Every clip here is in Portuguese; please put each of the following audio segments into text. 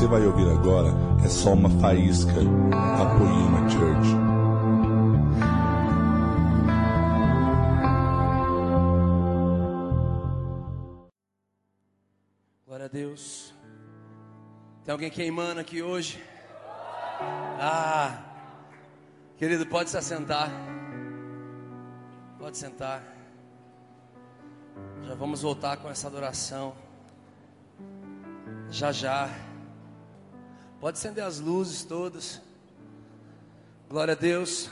você vai ouvir agora é só uma faísca da Poema Church. Glória a Deus. Tem alguém queimando aqui hoje? Ah, querido, pode se assentar. Pode sentar. Já vamos voltar com essa adoração. Já já. Pode acender as luzes todas. Glória a Deus.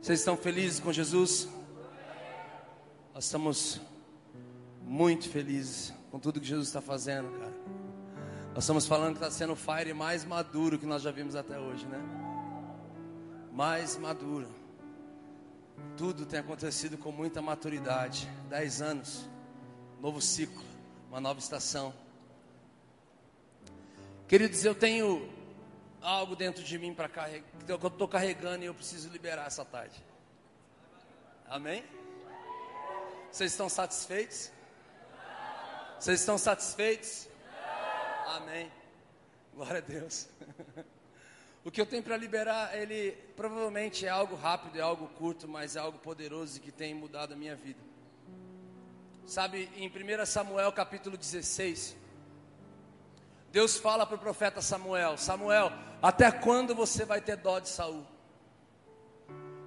Vocês estão felizes com Jesus? Nós estamos muito felizes com tudo que Jesus está fazendo, cara. Nós estamos falando que está sendo o Fire mais maduro que nós já vimos até hoje, né? Mais maduro. Tudo tem acontecido com muita maturidade. Dez anos, novo ciclo, uma nova estação. Queridos, eu tenho algo dentro de mim para carregar, que eu estou carregando e eu preciso liberar essa tarde. Amém? Vocês estão satisfeitos? Vocês estão satisfeitos? Amém. Glória a Deus. O que eu tenho para liberar, ele provavelmente é algo rápido, é algo curto, mas é algo poderoso que tem mudado a minha vida. Sabe, em 1 Samuel capítulo 16, Deus fala para o profeta Samuel: Samuel, até quando você vai ter dó de Saul?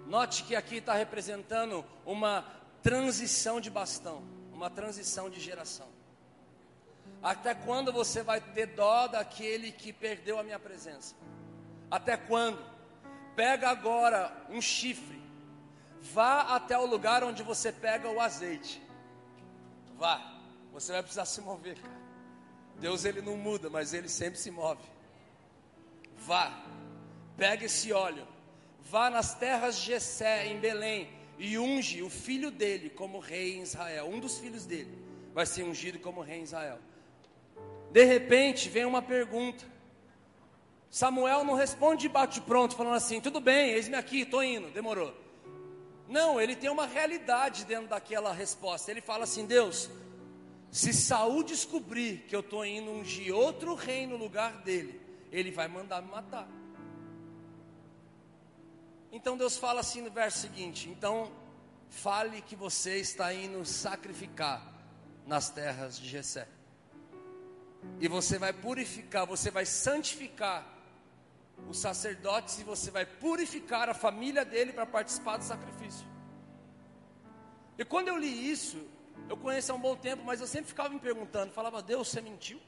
Note que aqui está representando uma transição de bastão, uma transição de geração. Até quando você vai ter dó daquele que perdeu a minha presença? Até quando? Pega agora um chifre, vá até o lugar onde você pega o azeite. Vá, você vai precisar se mover, cara. Deus ele não muda, mas ele sempre se move. Vá, pega esse óleo, vá nas terras de Jessé, em Belém, e unge o filho dele como rei em Israel. Um dos filhos dele vai ser ungido como rei em Israel. De repente vem uma pergunta. Samuel não responde de bate pronto, falando assim: tudo bem, eis-me aqui, estou indo, demorou. Não, ele tem uma realidade dentro daquela resposta. Ele fala assim: Deus, se Saul descobrir que eu estou indo ungir outro rei no lugar dele, ele vai mandar me matar. Então Deus fala assim no verso seguinte: Então fale que você está indo sacrificar nas terras de Jessé. E você vai purificar, você vai santificar os sacerdotes e você vai purificar a família dele para participar do sacrifício. E quando eu li isso, eu conheço há um bom tempo, mas eu sempre ficava me perguntando, falava, Deus, você mentiu?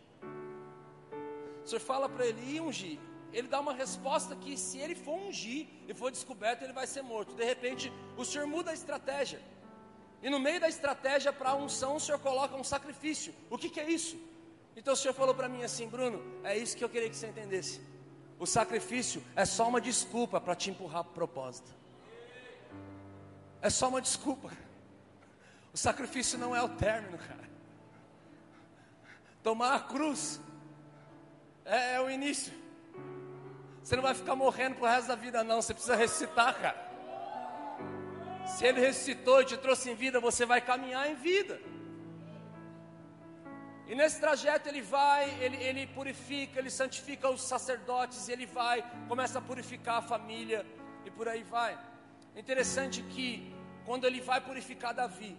O senhor fala para ele ir ungir. Ele dá uma resposta que se ele for ungir e for descoberto, ele vai ser morto. De repente, o senhor muda a estratégia. E no meio da estratégia para a unção, o senhor coloca um sacrifício. O que, que é isso? Então o senhor falou para mim assim, Bruno, é isso que eu queria que você entendesse. O sacrifício é só uma desculpa para te empurrar para o propósito. É só uma desculpa. O sacrifício não é o término, cara. Tomar a cruz é, é o início. Você não vai ficar morrendo pro resto da vida, não. Você precisa ressuscitar, cara. Se ele ressuscitou e te trouxe em vida, você vai caminhar em vida. E nesse trajeto ele vai, ele, ele purifica, ele santifica os sacerdotes, ele vai, começa a purificar a família e por aí vai. Interessante que quando ele vai purificar Davi,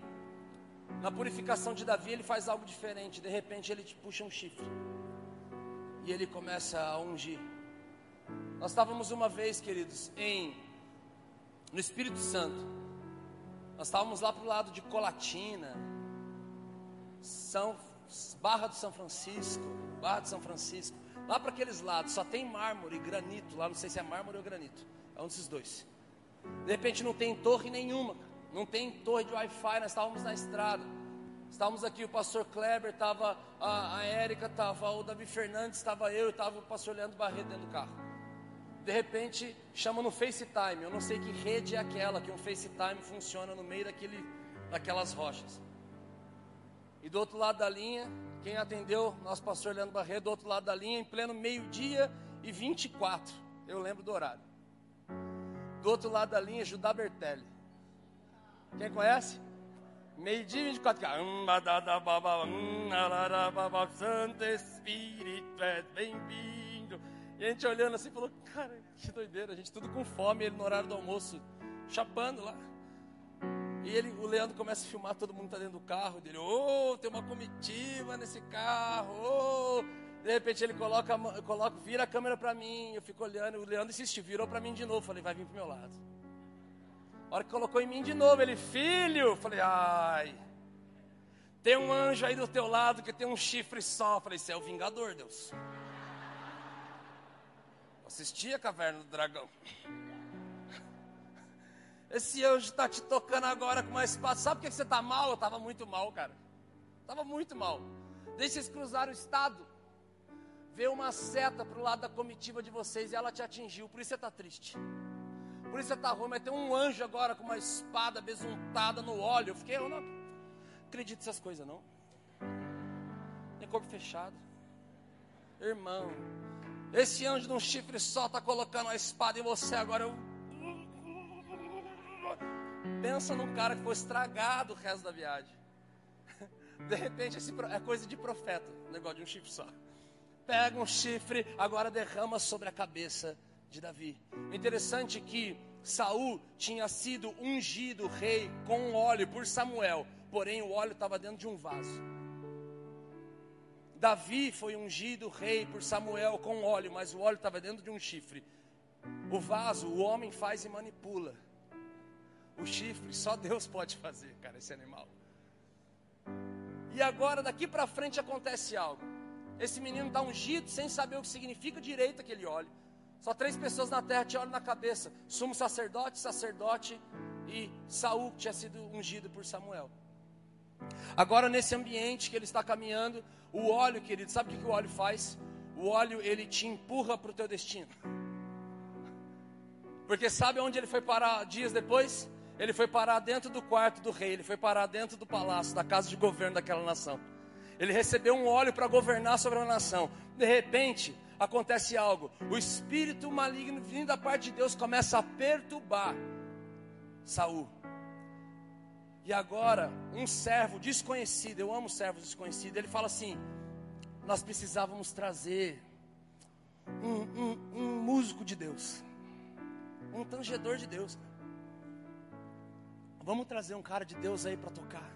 na purificação de Davi, ele faz algo diferente. De repente, ele te puxa um chifre e ele começa a ungir. Nós estávamos uma vez, queridos, em no Espírito Santo. Nós estávamos lá para o lado de Colatina, São Barra do São Francisco, Barra do São Francisco, lá para aqueles lados, só tem mármore e granito, lá não sei se é mármore ou granito, é um desses dois. De repente não tem torre nenhuma, não tem torre de Wi-Fi, nós estávamos na estrada. Estávamos aqui, o pastor Kleber, estava a, a Érica, estava o Davi Fernandes, estava eu, estava o pastor Leandro Barreto dentro do carro. De repente, chama no FaceTime. Eu não sei que rede é aquela que um FaceTime funciona no meio daquele, daquelas rochas. E do outro lado da linha, quem atendeu, nosso pastor Leandro Barreto, do outro lado da linha, em pleno meio-dia e 24. Eu lembro do horário. Do outro lado da linha, Judá Bertelli. Quem conhece? Meio-dia e 24 cara. Hum, badada, baba, hum, alara, baba, Santo Espírito é bem-vindo. E a gente olhando assim, falou, cara, que doideira, a gente tudo com fome, ele no horário do almoço, chapando lá. E ele, o Leandro começa a filmar, todo mundo tá dentro do carro dele. Oh, tem uma comitiva nesse carro. Oh. De repente ele coloca, coloca, vira a câmera para mim. Eu fico olhando. O Leandro insistiu, virou para mim de novo. Falei, vai vir pro meu lado. A hora que colocou em mim de novo, ele, filho. Falei, ai. Tem um anjo aí do teu lado que tem um chifre só. Falei, você é o vingador, Deus. Assisti a caverna do dragão. Esse anjo está te tocando agora com uma espada. Sabe por que você está mal? Eu estava muito mal, cara. Estava muito mal. Deixa eles cruzar o estado. Veio uma seta para o lado da comitiva de vocês e ela te atingiu. Por isso você está triste. Por isso está ruim. Mas tem um anjo agora com uma espada besuntada no óleo. Eu fiquei, eu não acredito nessas coisas, não. Tem corpo fechado. Irmão, esse anjo de um chifre só está colocando a espada em você agora. Eu Pensa num cara que foi estragado o resto da viagem. De repente, esse é coisa de profeta, negócio de um chifre só. Pega um chifre, agora derrama sobre a cabeça de Davi. Interessante que Saul tinha sido ungido rei com óleo por Samuel, porém o óleo estava dentro de um vaso. Davi foi ungido rei por Samuel com óleo, mas o óleo estava dentro de um chifre. O vaso o homem faz e manipula. O chifre, só Deus pode fazer, cara, esse animal. E agora, daqui para frente, acontece algo. Esse menino está ungido sem saber o que significa direito aquele óleo. Só três pessoas na terra tinham óleo na cabeça: sumo sacerdote, sacerdote e Saul, que tinha sido ungido por Samuel. Agora, nesse ambiente que ele está caminhando, o óleo, querido, sabe o que, o óleo faz? O óleo, ele te empurra para o teu destino. Porque sabe onde ele foi parar dias depois? Ele foi parar dentro do quarto do rei, ele foi parar dentro do palácio, da casa de governo daquela nação. Ele recebeu um óleo para governar sobre a nação. De repente, acontece algo. O espírito maligno vindo da parte de Deus começa a perturbar Saul. E agora, um servo desconhecido, eu amo servos desconhecidos, ele fala assim: Nós precisávamos trazer um, um, um músico de Deus, um tangedor de Deus. Vamos trazer um cara de Deus aí para tocar.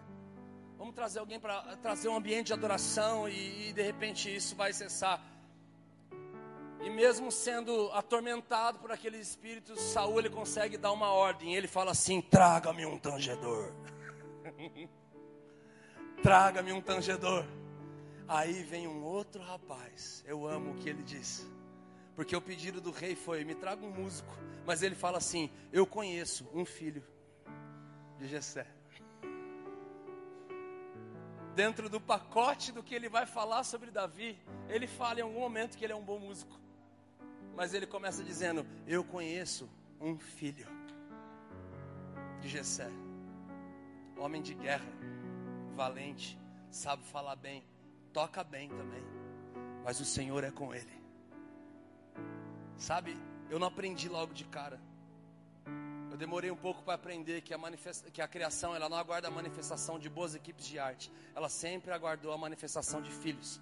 Vamos trazer alguém para trazer um ambiente de adoração e, e de repente isso vai cessar. E mesmo sendo atormentado por aqueles espíritos, Saul ele consegue dar uma ordem. Ele fala assim: traga-me um tangedor. traga-me um tangedor. Aí vem um outro rapaz. Eu amo o que ele diz. Porque o pedido do rei foi: me traga um músico. Mas ele fala assim: eu conheço um filho de Jessé. Dentro do pacote do que ele vai falar sobre Davi, ele fala em algum momento que ele é um bom músico. Mas ele começa dizendo: Eu conheço um filho de Jessé, homem de guerra, valente, sabe falar bem, toca bem também, mas o Senhor é com ele. Sabe, eu não aprendi logo de cara. Eu demorei um pouco para aprender que a, que a criação ela não aguarda a manifestação de boas equipes de arte, ela sempre aguardou a manifestação de filhos.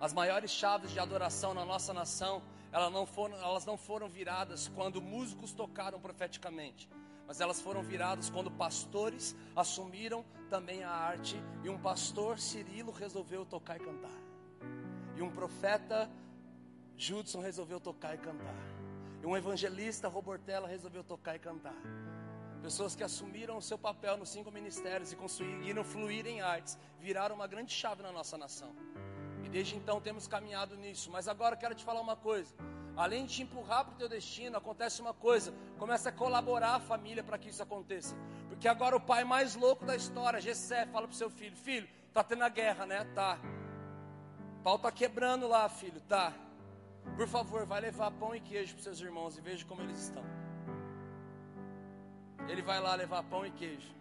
As maiores chaves de adoração na nossa nação, elas não foram, elas não foram viradas quando músicos tocaram profeticamente, mas elas foram viradas quando pastores assumiram também a arte e um pastor Cirilo resolveu tocar e cantar. E um profeta Judson resolveu tocar e cantar. E um evangelista, Robortella, resolveu tocar e cantar. Pessoas que assumiram o seu papel nos cinco ministérios e conseguiram fluir em artes, viraram uma grande chave na nossa nação. E desde então temos caminhado nisso. Mas agora quero te falar uma coisa. Além de te empurrar para o teu destino, acontece uma coisa: começa a colaborar a família para que isso aconteça. Porque agora o pai mais louco da história, Gessé, fala para o seu filho: Filho, tá tendo a guerra, né? Tá. O pau tá quebrando lá, filho, tá. Por favor, vai levar pão e queijo para seus irmãos e veja como eles estão. Ele vai lá levar pão e queijo.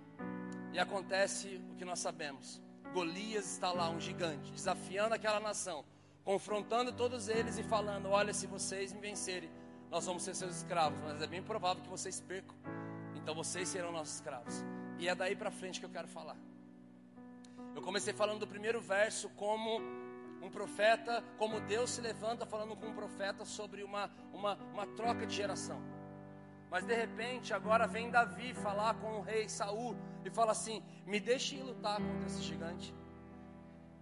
E acontece o que nós sabemos. Golias está lá, um gigante, desafiando aquela nação, confrontando todos eles e falando: Olha, se vocês me vencerem, nós vamos ser seus escravos. Mas é bem provável que vocês percam. Então vocês serão nossos escravos. E é daí para frente que eu quero falar. Eu comecei falando do primeiro verso como um profeta, como Deus se levanta falando com um profeta sobre uma, uma, uma troca de geração. Mas de repente, agora vem Davi falar com o rei Saul e fala assim: Me deixe ir lutar contra esse gigante.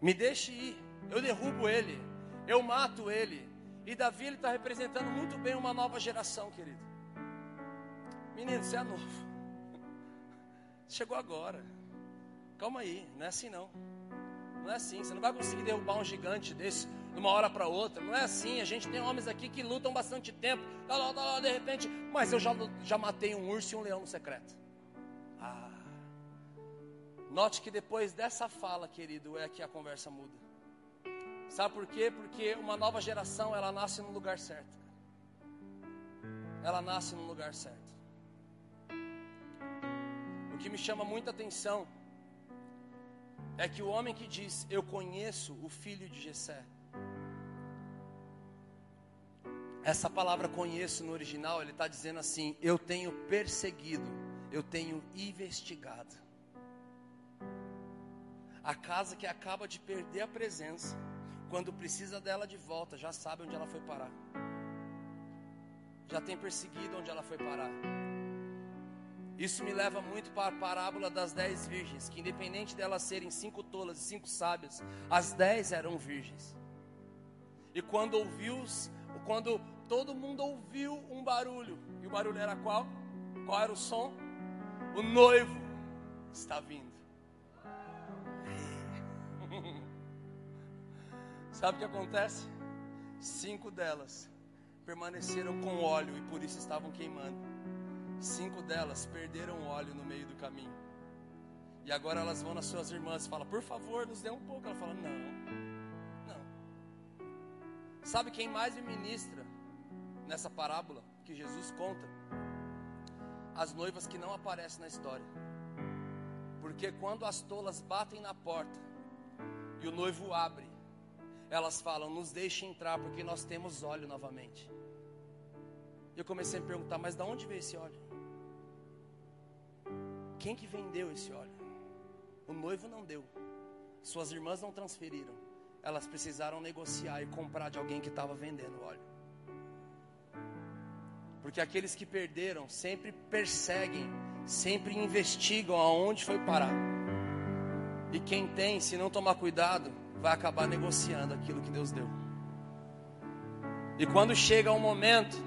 Me deixe ir. Eu derrubo ele. Eu mato ele. E Davi ele está representando muito bem uma nova geração, querido. Menino, você é novo. Chegou agora. Calma aí, não é assim não. Não é assim. Você não vai conseguir derrubar um gigante desse de uma hora para outra. Não é assim. A gente tem homens aqui que lutam bastante tempo. Tá lá, tá lá, de repente. Mas eu já, já matei um urso e um leão no secreto. Ah. Note que depois dessa fala, querido, é que a conversa muda. Sabe por quê? Porque uma nova geração, ela nasce no lugar certo. Ela nasce no lugar certo. O que me chama muita atenção é que o homem que diz, Eu conheço o filho de Jessé. Essa palavra conheço no original, ele está dizendo assim: Eu tenho perseguido, eu tenho investigado. A casa que acaba de perder a presença, quando precisa dela de volta, já sabe onde ela foi parar. Já tem perseguido onde ela foi parar. Isso me leva muito para a parábola das dez virgens, que independente delas serem cinco tolas e cinco sábias, as dez eram virgens. E quando ouviu, quando todo mundo ouviu um barulho, e o barulho era qual? Qual era o som? O noivo está vindo. Sabe o que acontece? Cinco delas permaneceram com óleo e por isso estavam queimando. Cinco delas perderam óleo no meio do caminho. E agora elas vão nas suas irmãs e falam: Por favor, nos dê um pouco. Ela fala: Não, não. Sabe quem mais me ministra nessa parábola que Jesus conta? As noivas que não aparecem na história. Porque quando as tolas batem na porta e o noivo abre, elas falam: Nos deixe entrar, porque nós temos óleo novamente. Eu comecei a me perguntar: Mas de onde veio esse óleo? Quem que vendeu esse óleo? O noivo não deu. Suas irmãs não transferiram. Elas precisaram negociar e comprar de alguém que estava vendendo óleo. Porque aqueles que perderam sempre perseguem, sempre investigam aonde foi parar. E quem tem, se não tomar cuidado, vai acabar negociando aquilo que Deus deu. E quando chega um momento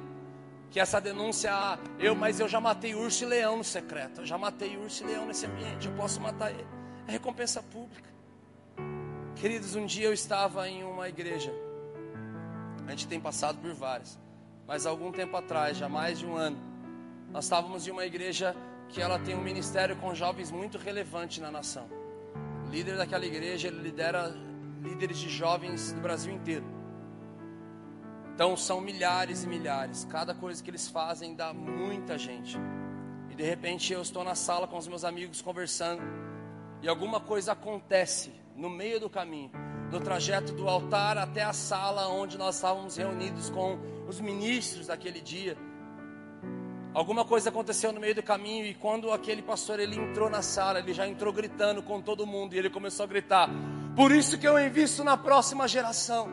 que essa denúncia, ah, eu, mas eu já matei urso e leão no secreto, eu já matei urso e leão nesse ambiente, eu posso matar ele. É recompensa pública. Queridos, um dia eu estava em uma igreja, a gente tem passado por várias, mas algum tempo atrás, já mais de um ano, nós estávamos em uma igreja que ela tem um ministério com jovens muito relevante na nação. O líder daquela igreja, ele lidera líderes de jovens do Brasil inteiro. Então são milhares e milhares. Cada coisa que eles fazem dá muita gente. E de repente eu estou na sala com os meus amigos conversando e alguma coisa acontece no meio do caminho, no trajeto do altar até a sala onde nós estávamos reunidos com os ministros daquele dia. Alguma coisa aconteceu no meio do caminho e quando aquele pastor ele entrou na sala, ele já entrou gritando com todo mundo e ele começou a gritar: "Por isso que eu invisto na próxima geração".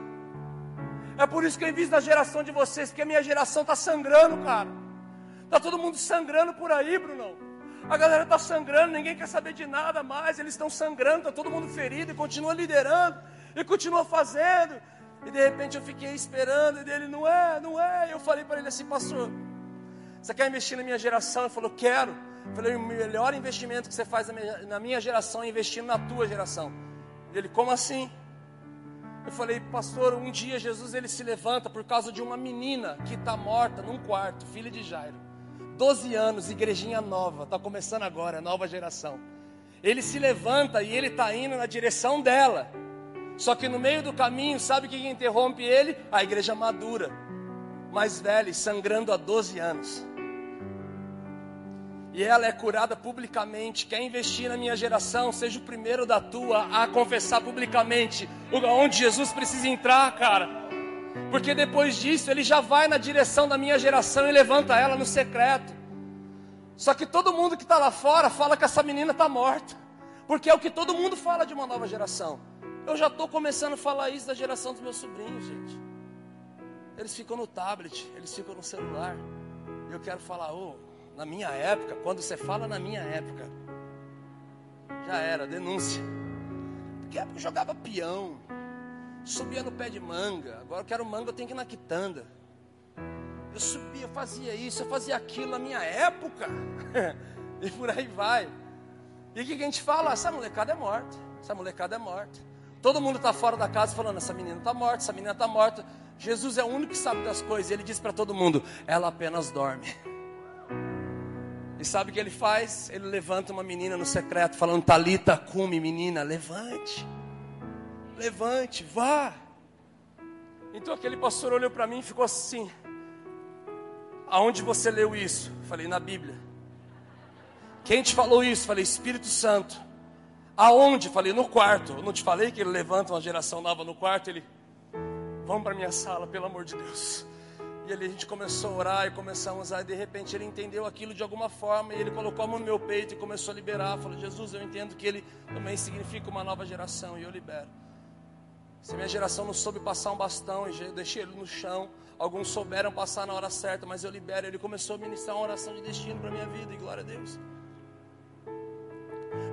É por isso que eu invisto na geração de vocês, porque a minha geração está sangrando, cara. Está todo mundo sangrando por aí, Bruno. A galera está sangrando, ninguém quer saber de nada mais. Eles estão sangrando, está todo mundo ferido e continua liderando e continua fazendo. E de repente eu fiquei esperando e dele, não é, não é. E eu falei para ele assim, pastor, você quer investir na minha geração? Ele falou, quero. Eu falei, o melhor investimento que você faz na minha geração é investir na tua geração. Ele, como assim? Eu falei, pastor, um dia Jesus ele se levanta por causa de uma menina que está morta num quarto, filha de Jairo. 12 anos, igrejinha nova, está começando agora, nova geração. Ele se levanta e ele está indo na direção dela. Só que no meio do caminho, sabe o que interrompe ele? A igreja madura, mais velha, sangrando há 12 anos e ela é curada publicamente, quer investir na minha geração, seja o primeiro da tua a confessar publicamente onde Jesus precisa entrar, cara. Porque depois disso ele já vai na direção da minha geração e levanta ela no secreto. Só que todo mundo que está lá fora fala que essa menina está morta. Porque é o que todo mundo fala de uma nova geração. Eu já estou começando a falar isso da geração dos meus sobrinhos, gente. Eles ficam no tablet, eles ficam no celular. E eu quero falar, oh, na minha época, quando você fala na minha época, já era, denúncia. Porque eu jogava peão, subia no pé de manga. Agora eu quero manga, eu tenho que ir na quitanda. Eu subia, eu fazia isso, eu fazia aquilo na minha época. e por aí vai. E o que a gente fala? Essa molecada é morta. Essa molecada é morta. Todo mundo está fora da casa falando: essa menina está morta, essa menina está morta. Jesus é o único que sabe das coisas. Ele diz para todo mundo: ela apenas dorme. E sabe o que ele faz? Ele levanta uma menina no secreto, falando: Talita, cume, menina, levante. Levante, vá. Então aquele pastor olhou para mim e ficou assim: Aonde você leu isso? Falei, na Bíblia. Quem te falou isso? Falei, Espírito Santo. Aonde? Falei, no quarto. Eu não te falei que ele levanta uma geração nova no quarto? Ele, vamos para minha sala, pelo amor de Deus. E ali a gente começou a orar e começamos a, de repente ele entendeu aquilo de alguma forma e ele colocou a mão no meu peito e começou a liberar. Falou, Jesus, eu entendo que ele também significa uma nova geração e eu libero. Se minha geração não soube passar um bastão, eu deixei ele no chão. Alguns souberam passar na hora certa, mas eu libero. Ele começou a ministrar uma oração de destino para minha vida, e glória a Deus.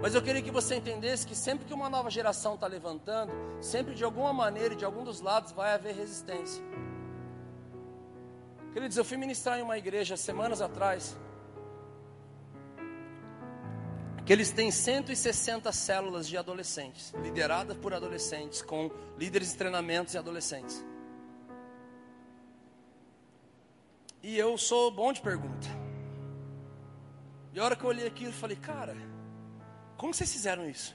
Mas eu queria que você entendesse que sempre que uma nova geração está levantando, sempre de alguma maneira e de algum dos lados vai haver resistência. Queridos, eu fui ministrar em uma igreja semanas atrás, que eles têm 160 células de adolescentes, lideradas por adolescentes, com líderes de treinamentos e adolescentes. E eu sou bom de pergunta. E a hora que eu olhei aquilo, eu falei, cara, como vocês fizeram isso?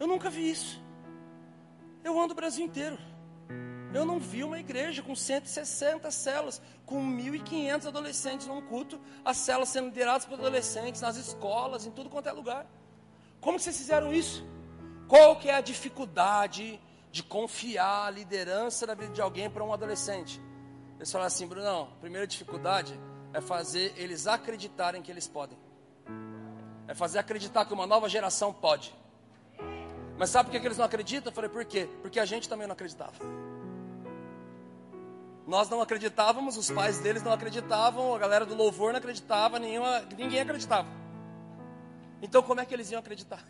Eu nunca vi isso. Eu ando o Brasil inteiro. Eu não vi uma igreja com 160 células, com 1.500 adolescentes num culto, as células sendo lideradas por adolescentes, nas escolas, em tudo quanto é lugar. Como vocês fizeram isso? Qual que é a dificuldade de confiar a liderança da vida de alguém para um adolescente? Eles falaram assim, Brunão, a primeira dificuldade é fazer eles acreditarem que eles podem. É fazer acreditar que uma nova geração pode. Mas sabe por que eles não acreditam? Eu falei, por quê? Porque a gente também não acreditava. Nós não acreditávamos, os pais deles não acreditavam, a galera do louvor não acreditava, nenhuma, ninguém acreditava. Então como é que eles iam acreditar?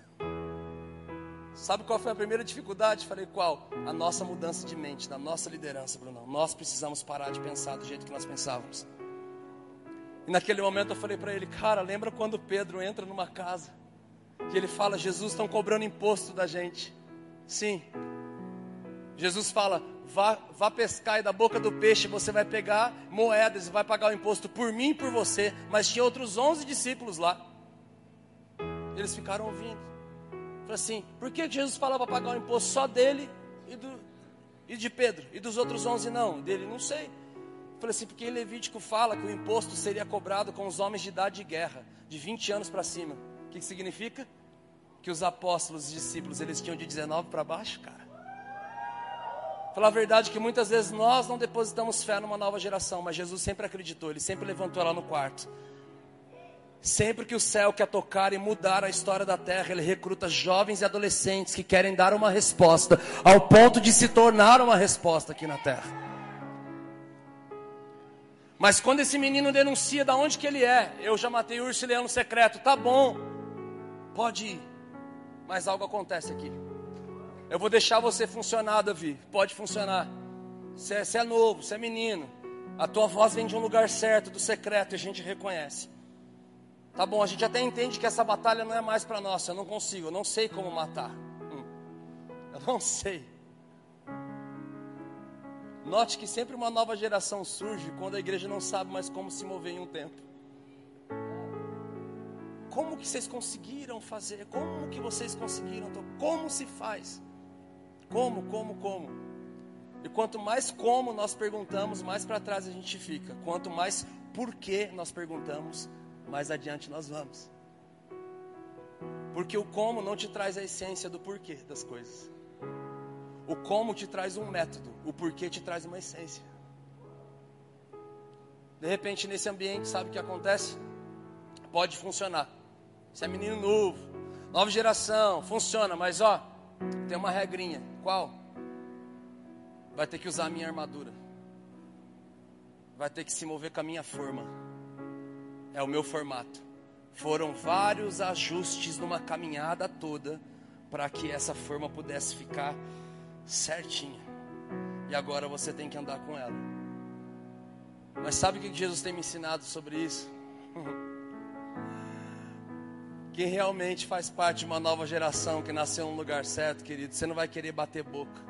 Sabe qual foi a primeira dificuldade? Falei, qual? A nossa mudança de mente, da nossa liderança, Bruno. Nós precisamos parar de pensar do jeito que nós pensávamos. E naquele momento eu falei para ele, cara, lembra quando Pedro entra numa casa e ele fala, Jesus estão cobrando imposto da gente. Sim. Jesus fala, vá, vá pescar e da boca do peixe você vai pegar moedas e vai pagar o imposto por mim e por você. Mas tinha outros 11 discípulos lá. Eles ficaram ouvindo. Falei assim, por que Jesus falava para pagar o imposto só dele e, do, e de Pedro? E dos outros 11 não? Dele não sei. Falei assim, porque Levítico fala que o imposto seria cobrado com os homens de idade de guerra, de 20 anos para cima. O que, que significa? Que os apóstolos, os discípulos, eles tinham de 19 para baixo, cara. Falar a verdade que muitas vezes nós não depositamos fé numa nova geração, mas Jesus sempre acreditou, ele sempre levantou ela no quarto. Sempre que o céu quer tocar e mudar a história da terra, ele recruta jovens e adolescentes que querem dar uma resposta, ao ponto de se tornar uma resposta aqui na terra. Mas quando esse menino denuncia da onde que ele é, eu já matei urso e leão no secreto, tá bom, pode ir, mas algo acontece aqui. Eu vou deixar você funcionar, Davi. Pode funcionar. Você é, você é novo, você é menino. A tua voz vem de um lugar certo, do secreto, e a gente reconhece. Tá bom, a gente até entende que essa batalha não é mais para nós. Eu não consigo, eu não sei como matar. Hum, eu não sei. Note que sempre uma nova geração surge quando a igreja não sabe mais como se mover em um tempo. Como que vocês conseguiram fazer? Como que vocês conseguiram? Como se faz? Como, como, como? E quanto mais como nós perguntamos, mais para trás a gente fica. Quanto mais por que nós perguntamos, mais adiante nós vamos. Porque o como não te traz a essência do porquê das coisas. O como te traz um método, o porquê te traz uma essência. De repente, nesse ambiente, sabe o que acontece? pode funcionar. Você é menino novo, nova geração, funciona, mas ó, tem uma regrinha. Qual? Vai ter que usar a minha armadura. Vai ter que se mover com a minha forma. É o meu formato. Foram vários ajustes numa caminhada toda para que essa forma pudesse ficar certinha. E agora você tem que andar com ela. Mas sabe o que Jesus tem me ensinado sobre isso? Quem realmente faz parte de uma nova geração que nasceu no lugar certo, querido, você não vai querer bater boca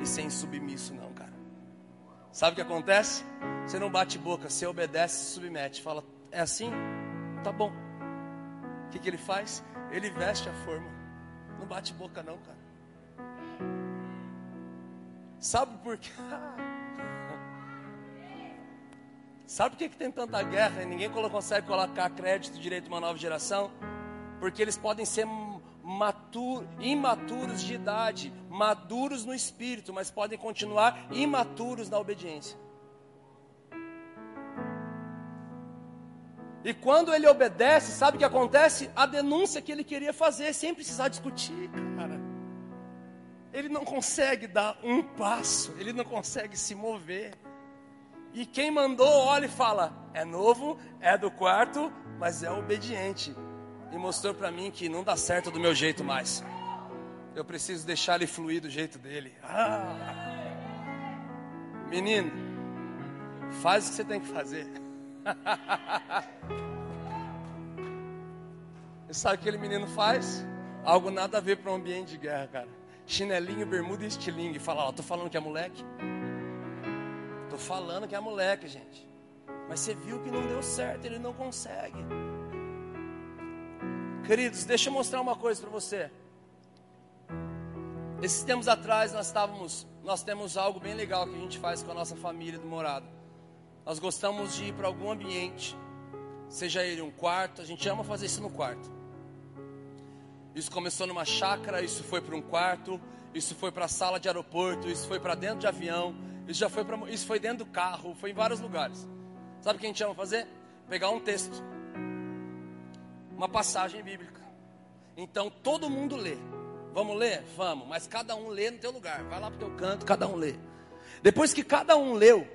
e ser insubmisso, não, cara. Sabe o que acontece? Você não bate boca, você obedece e submete. Fala, é assim? Tá bom. O que, que ele faz? Ele veste a forma. Não bate boca, não, cara. Sabe por quê? Sabe por que, que tem tanta guerra e ninguém consegue colocar crédito direito uma nova geração? Porque eles podem ser matur, imaturos de idade, maduros no espírito, mas podem continuar imaturos na obediência. E quando ele obedece, sabe o que acontece? A denúncia que ele queria fazer, sem precisar discutir, cara. Ele não consegue dar um passo, ele não consegue se mover. E quem mandou olha e fala: é novo, é do quarto, mas é obediente e mostrou para mim que não dá certo do meu jeito mais. Eu preciso deixar ele fluir do jeito dele. Ah. Menino, faz o que você tem que fazer. e sabe o que aquele menino faz? Algo nada a ver para um ambiente de guerra, cara. Chinelinho, bermuda e estilingue. Fala, ó, tô falando que é moleque. Tô falando que é moleque, gente. Mas você viu que não deu certo, ele não consegue. Queridos, deixa eu mostrar uma coisa para você. Esses tempos atrás nós estávamos, nós temos algo bem legal que a gente faz com a nossa família do morado. Nós gostamos de ir para algum ambiente, seja ele um quarto, a gente ama fazer isso no quarto. Isso começou numa chácara, isso foi para um quarto, isso foi para a sala de aeroporto, isso foi para dentro de avião, isso já foi para, isso foi dentro do carro, foi em vários lugares. Sabe o que a gente ama fazer? Pegar um texto uma passagem bíblica. Então todo mundo lê. Vamos ler? Vamos, mas cada um lê no teu lugar. Vai lá para o teu canto, cada um lê. Depois que cada um leu,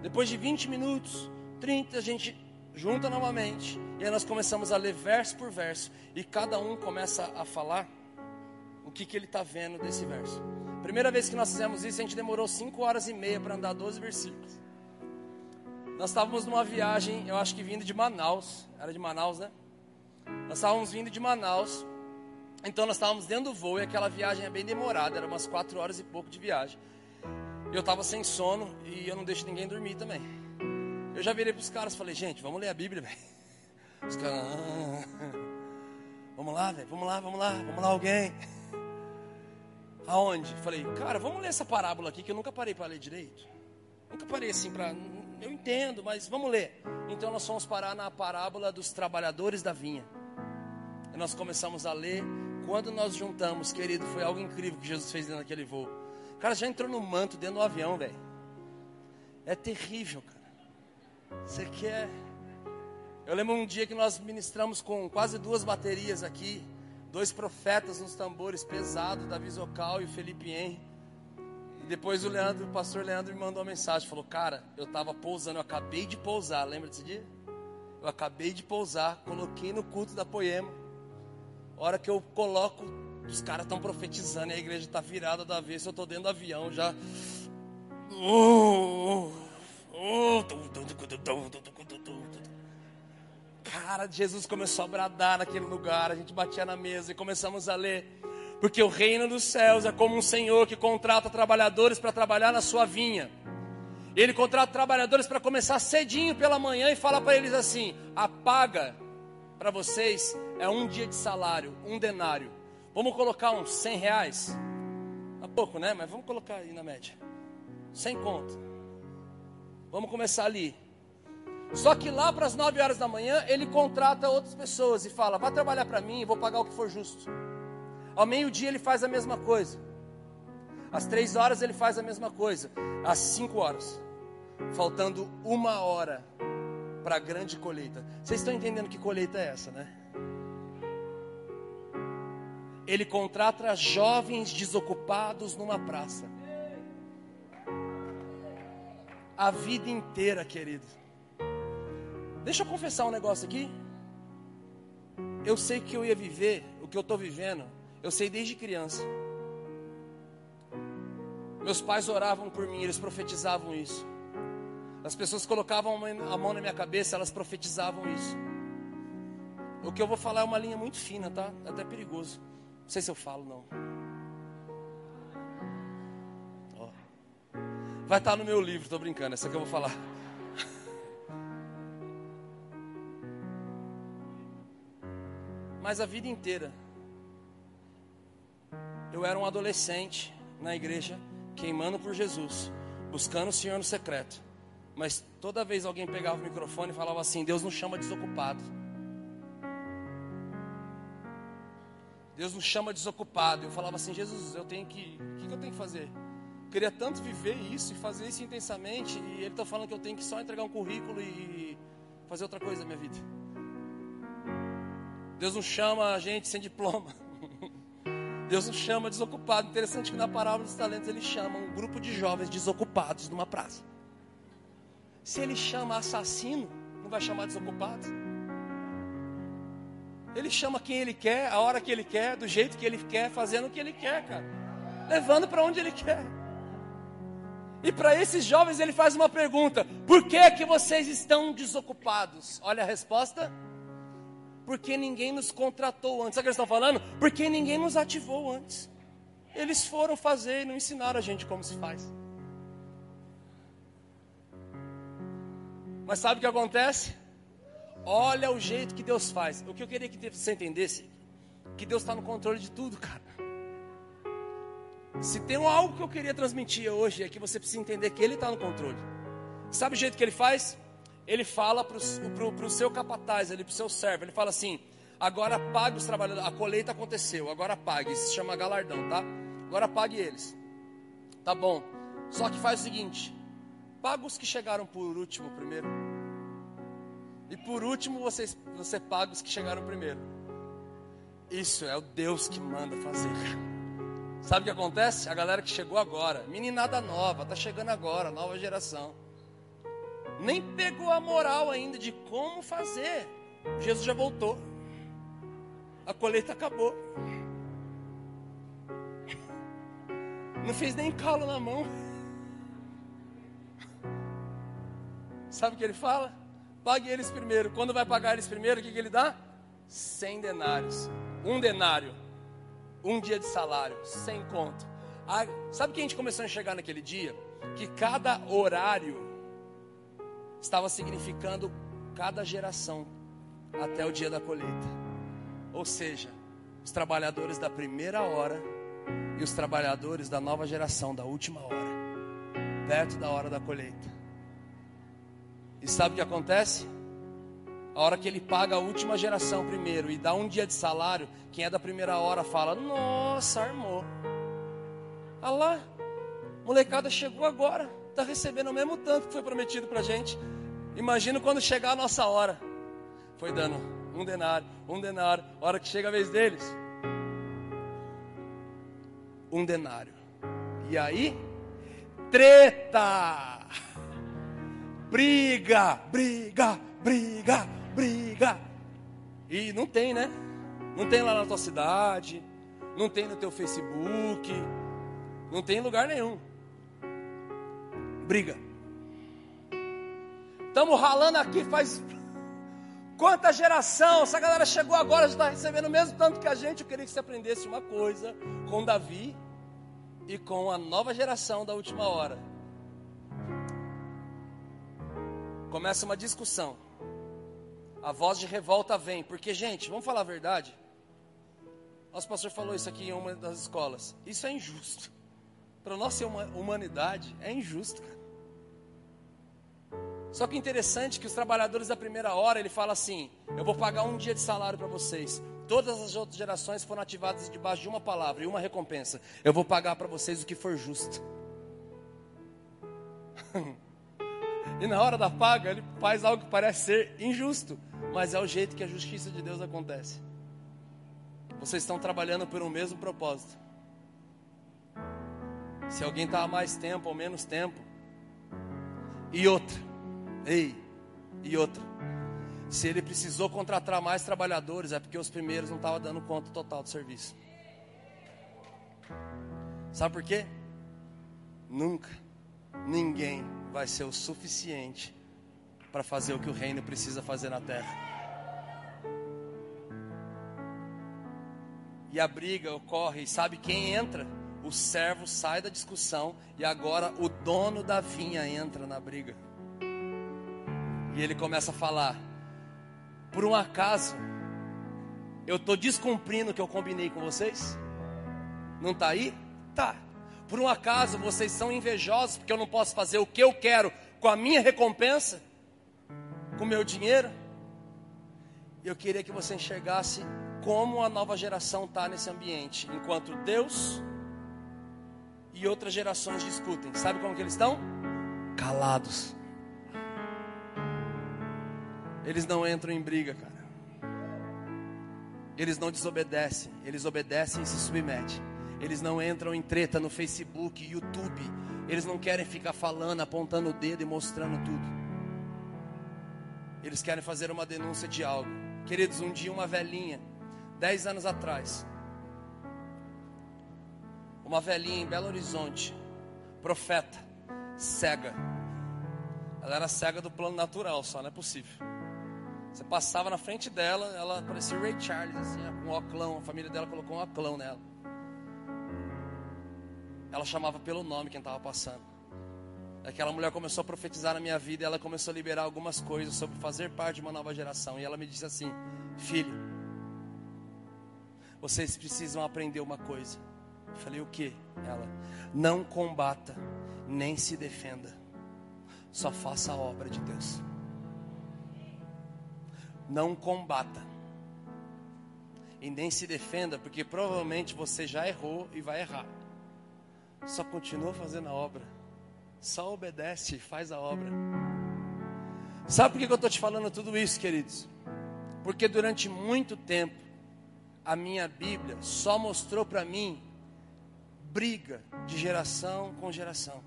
depois de 20 minutos, 30, a gente junta novamente. E aí nós começamos a ler verso por verso. E cada um começa a falar o que, que ele está vendo desse verso. Primeira vez que nós fizemos isso, a gente demorou 5 horas e meia para andar 12 versículos. Nós estávamos numa viagem, eu acho que vindo de Manaus. Era de Manaus, né? Nós estávamos vindo de Manaus, então nós estávamos dentro do voo e aquela viagem é bem demorada, era umas quatro horas e pouco de viagem. Eu estava sem sono e eu não deixo ninguém dormir também. Eu já virei para os caras e falei, gente, vamos ler a Bíblia, velho. Os caras, ah, vamos lá, velho, vamos lá, vamos lá, vamos lá alguém. Aonde? Falei, cara, vamos ler essa parábola aqui que eu nunca parei para ler direito. Nunca parei assim para. Eu entendo, mas vamos ler. Então nós fomos parar na parábola dos trabalhadores da vinha. E nós começamos a ler. Quando nós juntamos, querido, foi algo incrível que Jesus fez dentro daquele voo. O cara já entrou no manto dentro do avião, velho. É terrível, cara. Você quer. Eu lembro um dia que nós ministramos com quase duas baterias aqui, dois profetas nos tambores pesados, Davi Zocal e o Felipe Henry. E depois o Leandro, o pastor Leandro me mandou uma mensagem, falou: "Cara, eu estava pousando, eu acabei de pousar, lembra desse dia? Eu acabei de pousar, coloquei no culto da Poema. Hora que eu coloco, os caras estão profetizando, a igreja está virada da vez, eu estou dentro do avião já. Cara, Jesus começou a bradar naquele lugar, a gente batia na mesa e começamos a ler. Porque o reino dos céus é como um senhor que contrata trabalhadores para trabalhar na sua vinha. Ele contrata trabalhadores para começar cedinho pela manhã e fala para eles assim: a paga para vocês é um dia de salário, um denário. Vamos colocar uns 100 reais? É pouco, né? Mas vamos colocar aí na média. 100 conto. Vamos começar ali. Só que lá para as 9 horas da manhã, ele contrata outras pessoas e fala: vá trabalhar para mim vou pagar o que for justo. Ao meio-dia ele faz a mesma coisa. Às três horas ele faz a mesma coisa. Às cinco horas, faltando uma hora para a grande colheita. Vocês estão entendendo que colheita é essa, né? Ele contrata jovens desocupados numa praça. A vida inteira, querido. Deixa eu confessar um negócio aqui. Eu sei que eu ia viver o que eu estou vivendo. Eu sei desde criança. Meus pais oravam por mim, eles profetizavam isso. As pessoas colocavam a mão na minha cabeça, elas profetizavam isso. O que eu vou falar é uma linha muito fina, tá? É até perigoso. Não sei se eu falo, não. Ó. Vai estar no meu livro, tô brincando, essa que eu vou falar. Mas a vida inteira, eu era um adolescente na igreja, queimando por Jesus, buscando o Senhor no secreto. Mas toda vez alguém pegava o microfone e falava assim: Deus nos chama desocupado. Deus nos chama desocupado. Eu falava assim: Jesus, eu tenho que. O que, eu tenho que fazer? Eu queria tanto viver isso e fazer isso intensamente. E Ele está falando que eu tenho que só entregar um currículo e fazer outra coisa na minha vida. Deus não chama a gente sem diploma. Deus nos chama desocupado. Interessante que na parábola dos talentos ele chama um grupo de jovens desocupados numa praça. Se ele chama assassino, não vai chamar desocupado. Ele chama quem ele quer, a hora que ele quer, do jeito que ele quer, fazendo o que ele quer, cara. Levando para onde ele quer. E para esses jovens ele faz uma pergunta: Por que que vocês estão desocupados? Olha a resposta porque ninguém nos contratou antes. Sabe o que eles estão falando? Porque ninguém nos ativou antes. Eles foram fazer e não ensinaram a gente como se faz. Mas sabe o que acontece? Olha o jeito que Deus faz. O que eu queria que você entendesse, que Deus está no controle de tudo, cara. Se tem algo que eu queria transmitir hoje é que você precisa entender que Ele está no controle. Sabe o jeito que Ele faz? ele fala para o seu capataz, para o seu servo, ele fala assim: agora pague os trabalhadores, a colheita aconteceu, agora pague, isso se chama galardão, tá? Agora pague eles, tá bom? Só que faz o seguinte: paga os que chegaram por último primeiro, e por último você, você paga os que chegaram primeiro. Isso é o Deus que manda fazer, Sabe o que acontece? A galera que chegou agora, meninada nova, tá chegando agora, nova geração nem pegou a moral ainda de como fazer. Jesus já voltou. A colheita acabou. Não fez nem calo na mão. Sabe o que ele fala? Pague eles primeiro. Quando vai pagar eles primeiro, o que, que ele dá? Cem denários. Um denário. Um dia de salário. Sem conto. Ah, sabe que a gente começou a enxergar naquele dia? Que cada horário estava significando cada geração até o dia da colheita. Ou seja, os trabalhadores da primeira hora e os trabalhadores da nova geração, da última hora, perto da hora da colheita. E sabe o que acontece? A hora que ele paga a última geração primeiro e dá um dia de salário, quem é da primeira hora fala: Nossa, armou. Olha lá, molecada chegou agora, está recebendo o mesmo tanto que foi prometido para gente. Imagina quando chegar a nossa hora. Foi dando um denário, um denário. A hora que chega a vez deles, um denário. E aí, treta, briga, briga, briga, briga. E não tem, né? Não tem lá na tua cidade, não tem no teu Facebook, não tem em lugar nenhum. Briga. Estamos ralando aqui faz quanta geração. Essa galera chegou agora, já está recebendo o mesmo tanto que a gente. Eu queria que você aprendesse uma coisa com Davi e com a nova geração da última hora. Começa uma discussão. A voz de revolta vem, porque, gente, vamos falar a verdade. Nosso pastor falou isso aqui em uma das escolas. Isso é injusto. Para nossa humanidade, é injusto. Só que interessante que os trabalhadores da primeira hora, ele fala assim: Eu vou pagar um dia de salário para vocês. Todas as outras gerações foram ativadas debaixo de uma palavra e uma recompensa. Eu vou pagar para vocês o que for justo. E na hora da paga, ele faz algo que parece ser injusto, mas é o jeito que a justiça de Deus acontece. Vocês estão trabalhando por um mesmo propósito. Se alguém está há mais tempo ou menos tempo. E outra, ei, e outra. Se ele precisou contratar mais trabalhadores, é porque os primeiros não estavam dando conta total do serviço. Sabe por quê? Nunca ninguém vai ser o suficiente para fazer o que o reino precisa fazer na terra. E a briga ocorre, e sabe quem entra? O servo sai da discussão e agora o dono da vinha entra na briga. E ele começa a falar: Por um acaso, eu estou descumprindo o que eu combinei com vocês? Não está aí? Tá. Por um acaso vocês são invejosos porque eu não posso fazer o que eu quero com a minha recompensa? Com o meu dinheiro? Eu queria que você enxergasse como a nova geração está nesse ambiente, enquanto Deus e outras gerações discutem. Sabe como que eles estão? Calados. Eles não entram em briga, cara. Eles não desobedecem, eles obedecem e se submetem. Eles não entram em treta no Facebook, YouTube. Eles não querem ficar falando, apontando o dedo e mostrando tudo. Eles querem fazer uma denúncia de algo. Queridos, um dia uma velhinha, dez anos atrás, uma velhinha em Belo Horizonte, profeta, cega. Ela era cega do plano natural, só não é possível. Você passava na frente dela, ela parecia Ray Charles, assim, com um oclão. A família dela colocou um oclão nela. Ela chamava pelo nome quem estava passando. Aquela mulher começou a profetizar na minha vida e ela começou a liberar algumas coisas sobre fazer parte de uma nova geração. E ela me disse assim: Filho, vocês precisam aprender uma coisa. Eu falei: O que? Ela: Não combata, nem se defenda, só faça a obra de Deus. Não combata e nem se defenda, porque provavelmente você já errou e vai errar. Só continua fazendo a obra. Só obedece e faz a obra. Sabe por que eu estou te falando tudo isso, queridos? Porque durante muito tempo, a minha Bíblia só mostrou para mim briga de geração com geração.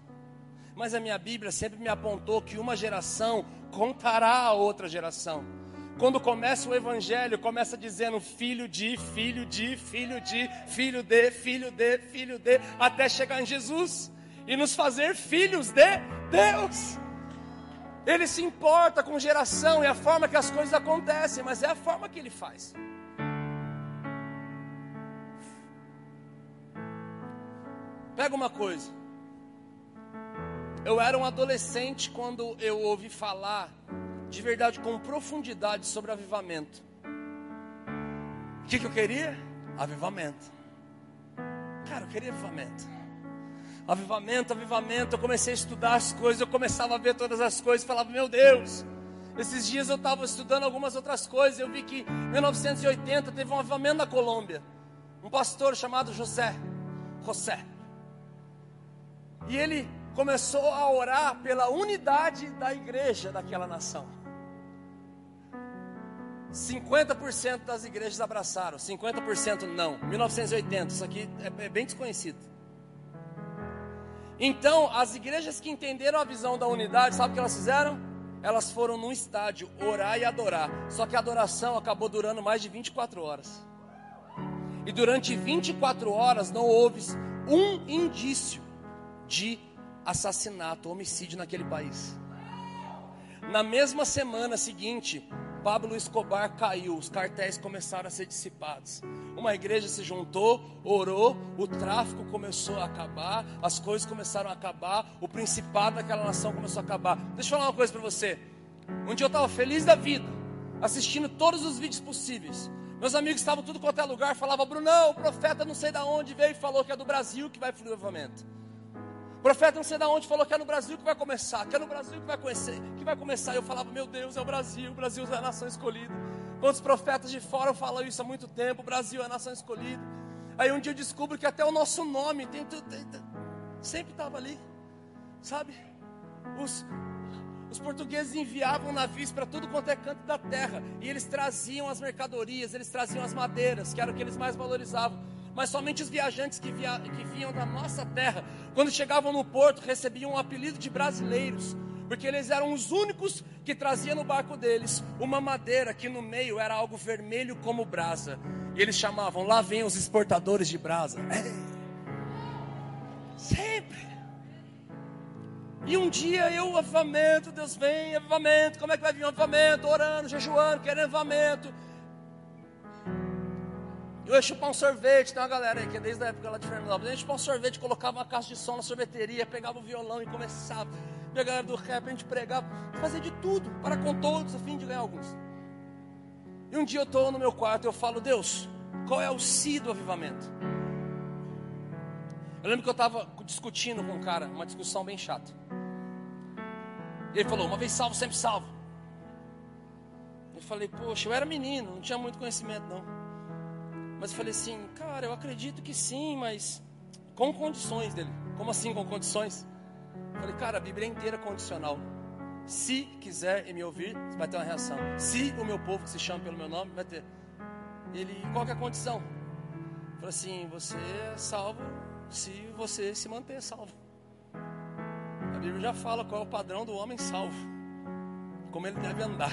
Mas a minha Bíblia sempre me apontou que uma geração contará a outra geração. Quando começa o evangelho, começa dizendo filho de, filho de, filho de, filho de, filho de, filho de, até chegar em Jesus e nos fazer filhos de Deus. Ele se importa com geração e a forma que as coisas acontecem, mas é a forma que ele faz. Pega uma coisa. Eu era um adolescente quando eu ouvi falar de verdade, com profundidade sobre avivamento. O que, que eu queria? Avivamento. Cara, eu queria avivamento. Avivamento, avivamento. Eu comecei a estudar as coisas, eu começava a ver todas as coisas, falava, meu Deus. Esses dias eu estava estudando algumas outras coisas. Eu vi que em 1980 teve um avivamento na Colômbia. Um pastor chamado José. José. E ele começou a orar pela unidade da igreja daquela nação. 50% das igrejas abraçaram, 50% não. 1980, isso aqui é, é bem desconhecido. Então, as igrejas que entenderam a visão da unidade, sabe o que elas fizeram? Elas foram num estádio orar e adorar. Só que a adoração acabou durando mais de 24 horas. E durante 24 horas não houve um indício de assassinato, homicídio naquele país. Na mesma semana seguinte, Pablo Escobar caiu, os cartéis começaram a ser dissipados. Uma igreja se juntou, orou, o tráfico começou a acabar, as coisas começaram a acabar, o principado daquela nação começou a acabar. Deixa eu falar uma coisa para você. Um dia eu estava feliz da vida, assistindo todos os vídeos possíveis. Meus amigos estavam tudo quanto é lugar, falava, Brunão, o profeta não sei de onde veio e falou que é do Brasil que vai fluir o avivamento. O profeta não sei de onde falou que é no Brasil que vai começar, que é no Brasil que vai conhecer, que vai começar. Eu falava, meu Deus, é o Brasil, o Brasil é a nação escolhida. Quantos profetas de fora falam isso há muito tempo, o Brasil é a nação escolhida. Aí um dia eu descubro que até o nosso nome tem, tem, tem sempre estava ali, sabe? Os, Os portugueses enviavam navios para tudo quanto é canto da terra. E eles traziam as mercadorias, eles traziam as madeiras, que era o que eles mais valorizavam. Mas somente os viajantes que, via, que vinham da nossa terra, quando chegavam no porto, recebiam o um apelido de brasileiros. Porque eles eram os únicos que traziam no barco deles uma madeira que no meio era algo vermelho como brasa. E eles chamavam, lá vem os exportadores de brasa. É. Sempre. E um dia eu, avivamento, Deus vem, avivamento, como é que vai vir um avivamento? Orando, jejuando, querendo avivamento. Eu ia chupar um sorvete, tem uma galera aí que é desde a época lá de Fernandópolis. A gente chupar um sorvete, colocava uma caixa de som na sorveteria, pegava o violão e começava. a galera do rap, a gente pregava, fazia de tudo, para com todos, a fim de ganhar alguns. E um dia eu estou no meu quarto e eu falo, Deus, qual é o si do avivamento? Eu lembro que eu estava discutindo com um cara, uma discussão bem chata. E ele falou: Uma vez salvo, sempre salvo. Eu falei: Poxa, eu era menino, não tinha muito conhecimento não. Mas eu falei assim: Cara, eu acredito que sim, mas com condições dele. Como assim com condições? Falei: Cara, a Bíblia é inteira condicional. Se quiser e me ouvir, vai ter uma reação. Se o meu povo que se chama pelo meu nome, vai ter. Ele, qual é a condição? Falei assim: Você é salvo se você se manter salvo. A Bíblia já fala qual é o padrão do homem salvo, como ele deve andar,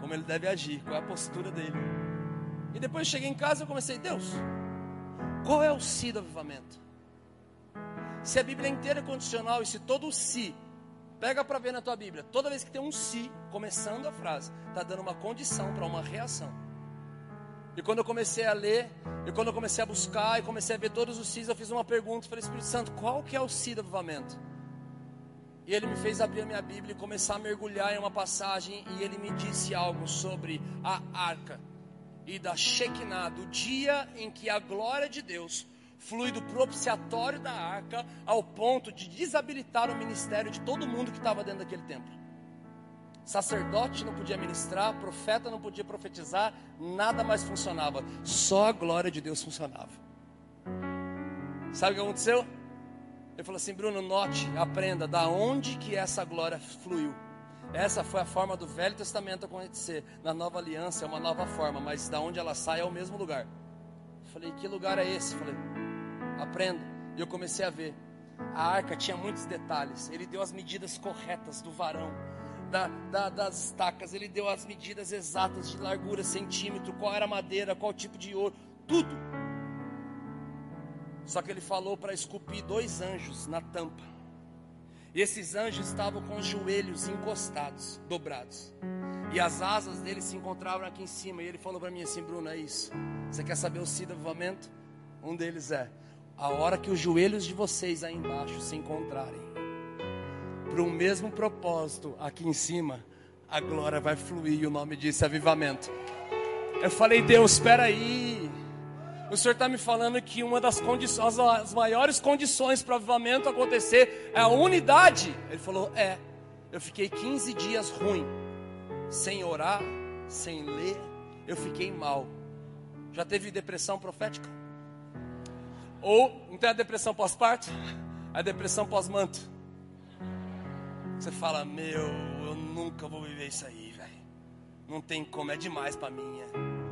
como ele deve agir, qual é a postura dele. E depois eu cheguei em casa e comecei, Deus, qual é o si do avivamento? Se a Bíblia inteira é condicional e se todo o si, pega para ver na tua Bíblia, toda vez que tem um si começando a frase, está dando uma condição para uma reação. E quando eu comecei a ler, e quando eu comecei a buscar e comecei a ver todos os sis, eu fiz uma pergunta, falei, Espírito Santo, qual que é o si do avivamento? E ele me fez abrir a minha Bíblia e começar a mergulhar em uma passagem. E ele me disse algo sobre a arca e da Shekinah, do dia em que a glória de Deus flui do propiciatório da arca ao ponto de desabilitar o ministério de todo mundo que estava dentro daquele templo. Sacerdote não podia ministrar, profeta não podia profetizar, nada mais funcionava, só a glória de Deus funcionava. Sabe o que aconteceu? Ele falou assim: Bruno, note, aprenda da onde que essa glória fluiu. Essa foi a forma do Velho Testamento acontecer. Na nova aliança é uma nova forma, mas da onde ela sai é o mesmo lugar. Falei: que lugar é esse? Falei: aprenda. E eu comecei a ver. A arca tinha muitos detalhes. Ele deu as medidas corretas do varão. Da, da, das estacas, ele deu as medidas exatas de largura, centímetro, qual era a madeira, qual tipo de ouro, tudo só que ele falou para esculpir dois anjos na tampa. E esses anjos estavam com os joelhos encostados, dobrados. E as asas deles se encontravam aqui em cima. E ele falou para mim assim: Bruno, é isso. Você quer saber o avivamento? Um deles é: a hora que os joelhos de vocês aí embaixo se encontrarem, para o mesmo propósito aqui em cima, a glória vai fluir. E o nome disso é avivamento. Eu falei: Deus, espera aí. O Senhor está me falando que uma das condições, as maiores condições para o avivamento acontecer é a unidade. Ele falou: É. Eu fiquei 15 dias ruim, sem orar, sem ler. Eu fiquei mal. Já teve depressão profética? Ou não tem a depressão pós-parto? A depressão pós-manto. Você fala: Meu, eu nunca vou viver isso aí, velho. Não tem como, é demais para mim. É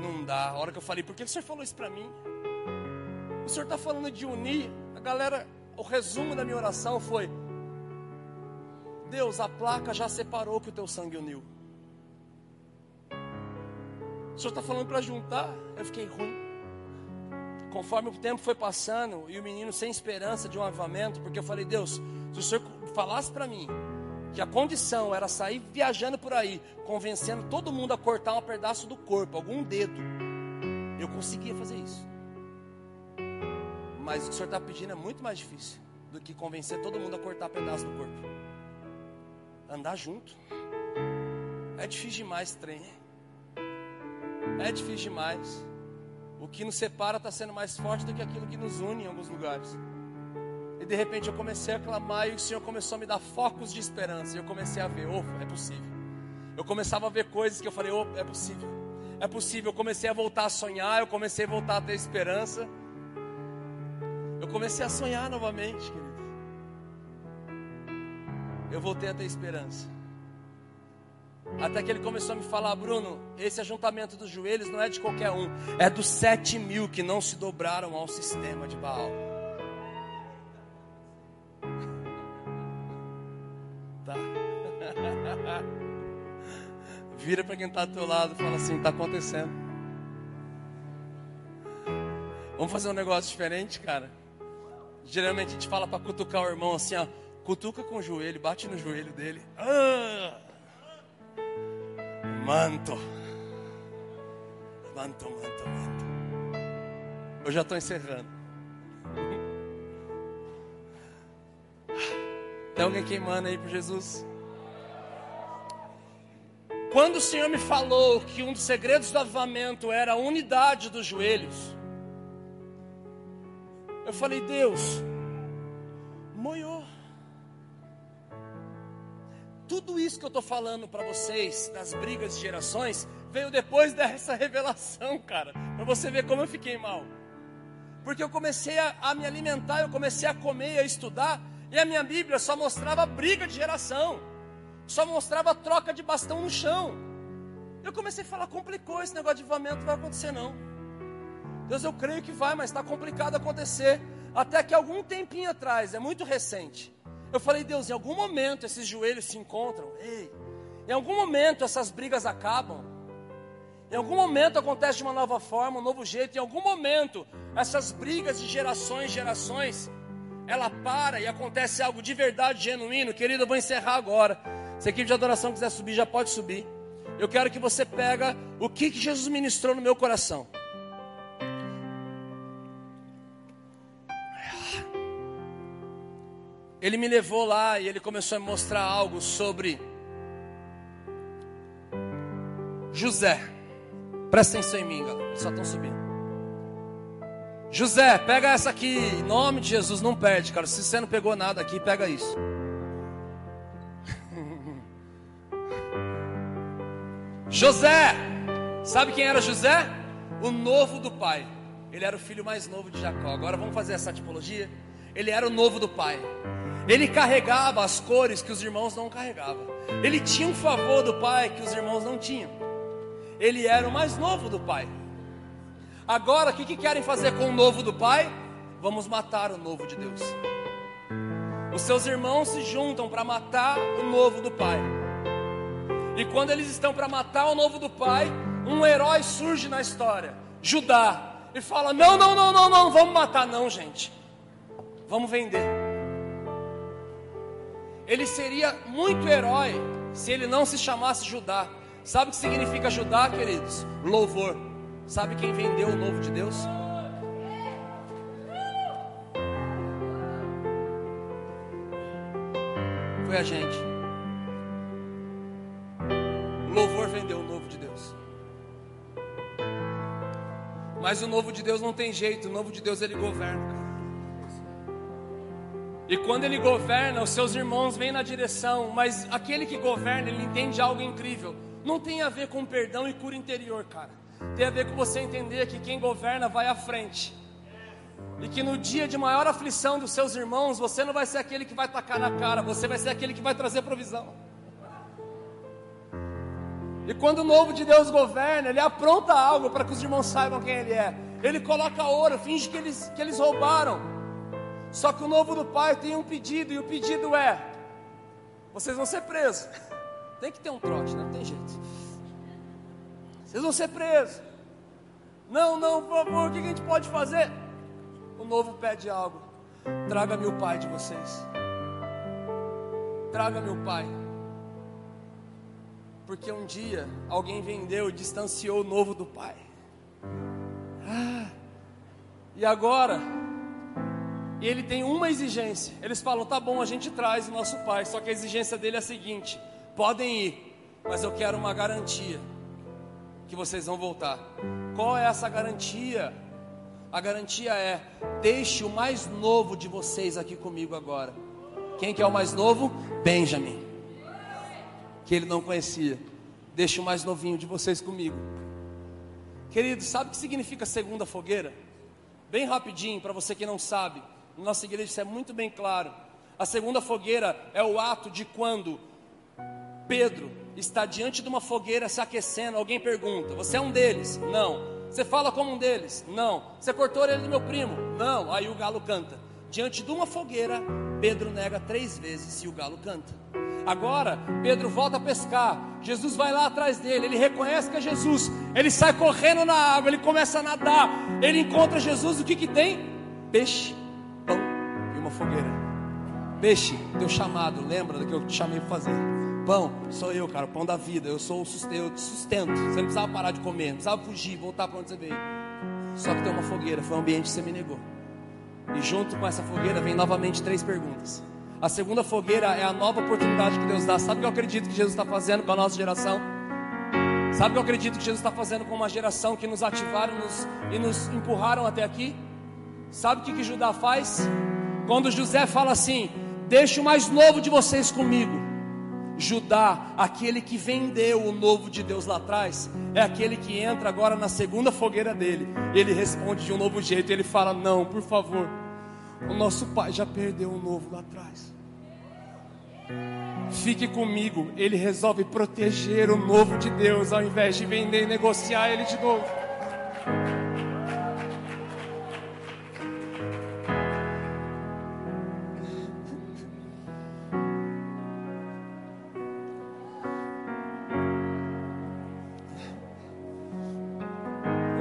não dá. A hora que eu falei, por que o senhor falou isso para mim? O senhor está falando de unir. A galera, o resumo da minha oração foi: Deus, a placa já separou que o teu sangue uniu. O senhor está falando para juntar. Eu fiquei ruim. Conforme o tempo foi passando e o menino sem esperança de um avivamento, porque eu falei, Deus, se o senhor falasse para mim que a condição era sair viajando por aí, convencendo todo mundo a cortar um pedaço do corpo, algum dedo, eu conseguia fazer isso. Mas o que o senhor está pedindo é muito mais difícil do que convencer todo mundo a cortar um pedaço do corpo. Andar junto. É difícil demais trem. É difícil demais. O que nos separa está sendo mais forte do que aquilo que nos une em alguns lugares. De repente eu comecei a clamar e o Senhor começou a me dar focos de esperança. E eu comecei a ver, oh, é possível. Eu começava a ver coisas que eu falei, oh, é possível. É possível. Eu comecei a voltar a sonhar, eu comecei a voltar a ter esperança. Eu comecei a sonhar novamente, querido. eu voltei a ter esperança. Até que ele começou a me falar, Bruno, esse ajuntamento dos joelhos não é de qualquer um, é dos sete mil que não se dobraram ao sistema de Baal. Vira para quem está do teu lado e fala assim: está acontecendo. Vamos fazer um negócio diferente, cara. Geralmente a gente fala para cutucar o irmão assim, ó, cutuca com o joelho, bate no joelho dele. Ah! Manto. Manto, manto, manto. Eu já estou encerrando. Tem alguém queimando aí por Jesus? Quando o Senhor me falou que um dos segredos do avivamento era a unidade dos joelhos, eu falei, Deus, moiou. Tudo isso que eu estou falando para vocês, das brigas de gerações, veio depois dessa revelação, cara. Para você ver como eu fiquei mal. Porque eu comecei a, a, me alimentar, eu comecei a comer, a estudar, e a minha Bíblia só mostrava briga de geração, só mostrava troca de bastão no chão. Eu comecei a falar, complicou esse negócio de avivamento, vai acontecer não. Deus, eu creio que vai, mas está complicado acontecer. Até que algum tempinho atrás, é muito recente, eu falei, Deus, em algum momento esses joelhos se encontram. Ei, em algum momento essas brigas acabam. Em algum momento acontece de uma nova forma, um novo jeito. Em algum momento essas brigas de gerações, gerações, ela para e acontece algo de verdade, genuíno. Querido, eu vou encerrar agora. Se a equipe de adoração quiser subir, já pode subir. Eu quero que você pega o que, que Jesus ministrou no meu coração. ele me levou lá e ele começou a mostrar algo sobre José. Presta atenção em mim, galera. Eles só estão subindo. José, pega essa aqui. Em nome de Jesus, não perde, cara. Se você não pegou nada aqui, pega isso. José. Sabe quem era José? O novo do pai. Ele era o filho mais novo de Jacó. Agora vamos fazer essa tipologia. Ele era o novo do pai. Ele carregava as cores que os irmãos não carregavam. Ele tinha um favor do pai que os irmãos não tinham. Ele era o mais novo do pai. Agora, o que, que querem fazer com o novo do pai? Vamos matar o novo de Deus. Os seus irmãos se juntam para matar o novo do pai. E quando eles estão para matar o novo do pai, um herói surge na história, Judá, e fala: Não, não, não, não, não, vamos matar, não, gente. Vamos vender ele seria muito herói se ele não se chamasse Judá. Sabe o que significa Judá, queridos? Louvor. Sabe quem vendeu o novo de Deus? Foi a gente. Louvor vendeu o novo de Deus. Mas o novo de Deus não tem jeito, o novo de Deus ele governa. E quando ele governa, os seus irmãos vêm na direção, mas aquele que governa, ele entende algo incrível. Não tem a ver com perdão e cura interior, cara. Tem a ver com você entender que quem governa vai à frente. E que no dia de maior aflição dos seus irmãos, você não vai ser aquele que vai tacar na cara, você vai ser aquele que vai trazer provisão. E quando o novo de Deus governa, ele apronta algo para que os irmãos saibam quem ele é. Ele coloca ouro, finge que eles, que eles roubaram. Só que o novo do pai tem um pedido, e o pedido é: vocês vão ser presos. Tem que ter um trote, né? não tem jeito. Vocês vão ser presos. Não, não, por favor, o que a gente pode fazer? O novo pede algo. Traga-me o pai de vocês. Traga-me o pai. Porque um dia alguém vendeu e distanciou o novo do pai. Ah, e agora ele tem uma exigência. Eles falam: tá bom, a gente traz o nosso pai. Só que a exigência dele é a seguinte: podem ir, mas eu quero uma garantia que vocês vão voltar. Qual é essa garantia? A garantia é: deixe o mais novo de vocês aqui comigo agora. Quem que é o mais novo? Benjamin. Que ele não conhecia. Deixe o mais novinho de vocês comigo. Querido, sabe o que significa segunda fogueira? Bem rapidinho, para você que não sabe. Na nossa igreja isso é muito bem claro. A segunda fogueira é o ato de quando Pedro está diante de uma fogueira se aquecendo. Alguém pergunta: Você é um deles? Não. Você fala como um deles? Não. Você cortou ele do meu primo? Não. Aí o galo canta. Diante de uma fogueira, Pedro nega três vezes e o galo canta. Agora, Pedro volta a pescar. Jesus vai lá atrás dele. Ele reconhece que é Jesus. Ele sai correndo na água. Ele começa a nadar. Ele encontra Jesus. O que, que tem? Peixe, pão e uma fogueira. Peixe, teu chamado. Lembra do que eu te chamei para fazer? Pão, sou eu, cara. Pão da vida. Eu sou o sustento. Sustento. Você não precisava parar de comer. Não precisava fugir, voltar para onde você veio. Só que tem uma fogueira. Foi o ambiente que você me negou. E junto com essa fogueira vem novamente três perguntas. A segunda fogueira é a nova oportunidade que Deus dá. Sabe o que eu acredito que Jesus está fazendo com a nossa geração? Sabe o que eu acredito que Jesus está fazendo com uma geração que nos ativaram nos, e nos empurraram até aqui? Sabe o que, que Judá faz? Quando José fala assim: Deixa o mais novo de vocês comigo. Judá, aquele que vendeu o novo de Deus lá atrás, é aquele que entra agora na segunda fogueira dele. Ele responde de um novo jeito. Ele fala: Não, por favor, o nosso pai já perdeu o novo lá atrás. Fique comigo, ele resolve proteger o novo de Deus ao invés de vender e negociar ele de novo.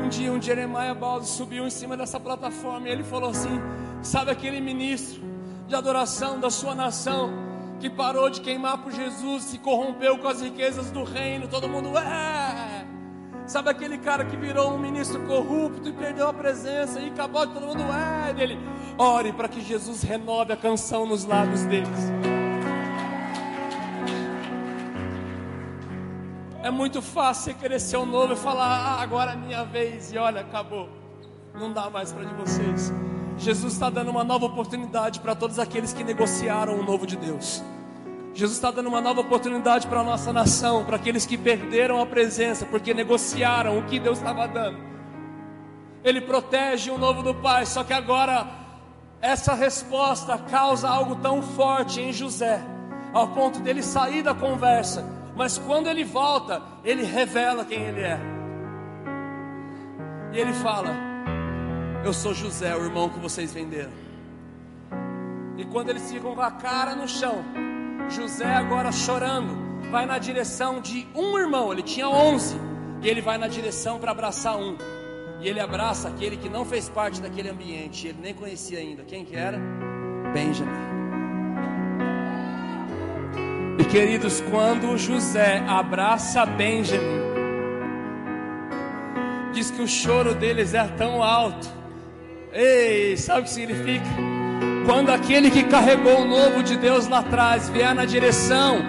Um dia um Jeremiah Baldo subiu em cima dessa plataforma e ele falou assim: Sabe aquele ministro de adoração da sua nação? que parou de queimar por Jesus, se corrompeu com as riquezas do reino, todo mundo é. Sabe aquele cara que virou um ministro corrupto e perdeu a presença e acabou todo mundo é dele. Ore para que Jesus renove a canção nos lábios deles. É muito fácil você querer ser o novo e falar, ah, agora é minha vez, e olha, acabou. Não dá mais para de vocês. Jesus está dando uma nova oportunidade para todos aqueles que negociaram o novo de Deus. Jesus está dando uma nova oportunidade para a nossa nação, para aqueles que perderam a presença, porque negociaram o que Deus estava dando. Ele protege o novo do Pai, só que agora essa resposta causa algo tão forte em José, ao ponto dele sair da conversa, mas quando ele volta, ele revela quem ele é. E ele fala: eu sou José, o irmão que vocês venderam. E quando eles ficam com a cara no chão, José agora chorando, vai na direção de um irmão, ele tinha onze, e ele vai na direção para abraçar um. E ele abraça aquele que não fez parte daquele ambiente, ele nem conhecia ainda. Quem que era? Benjamin. E queridos, quando José abraça Benjamin, diz que o choro deles é tão alto Ei, sabe o que significa? Quando aquele que carregou o novo de Deus lá atrás vier na direção